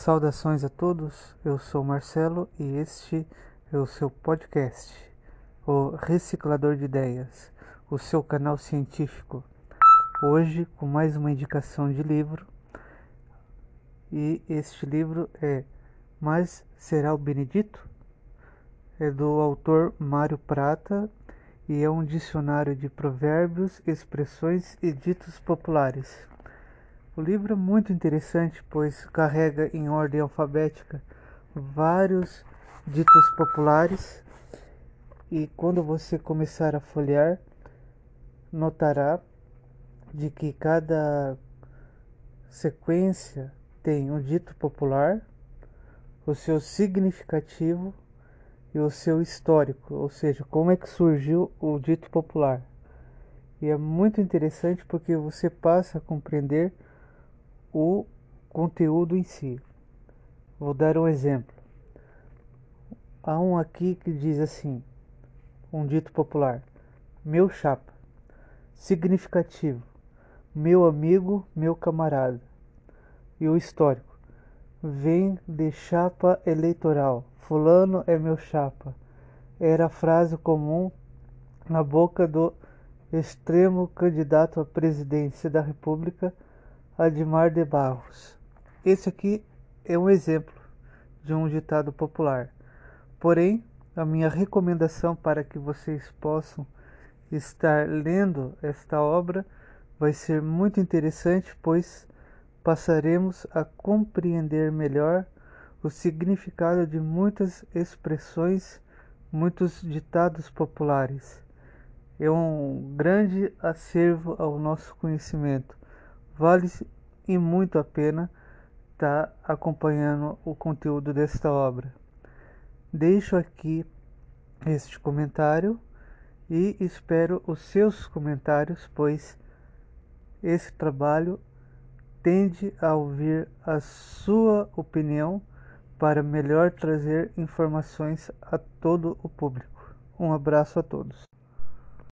Saudações a todos, eu sou Marcelo e este é o seu podcast, o Reciclador de Ideias, o seu canal científico. Hoje com mais uma indicação de livro e este livro é Mas Será o Benedito? É do autor Mário Prata e é um dicionário de provérbios, expressões e ditos populares. O livro é muito interessante, pois carrega em ordem alfabética vários ditos populares e quando você começar a folhear, notará de que cada sequência tem um dito popular, o seu significativo e o seu histórico, ou seja, como é que surgiu o dito popular. E é muito interessante porque você passa a compreender o conteúdo em si. Vou dar um exemplo. Há um aqui que diz assim, um dito popular: meu chapa, significativo, meu amigo, meu camarada. E o histórico: vem de chapa eleitoral, fulano é meu chapa. Era a frase comum na boca do extremo candidato à presidência da República Admar de Barros. Esse aqui é um exemplo de um ditado popular. Porém, a minha recomendação para que vocês possam estar lendo esta obra vai ser muito interessante, pois passaremos a compreender melhor o significado de muitas expressões, muitos ditados populares. É um grande acervo ao nosso conhecimento Vale e muito a pena estar tá acompanhando o conteúdo desta obra. Deixo aqui este comentário e espero os seus comentários, pois esse trabalho tende a ouvir a sua opinião para melhor trazer informações a todo o público. Um abraço a todos.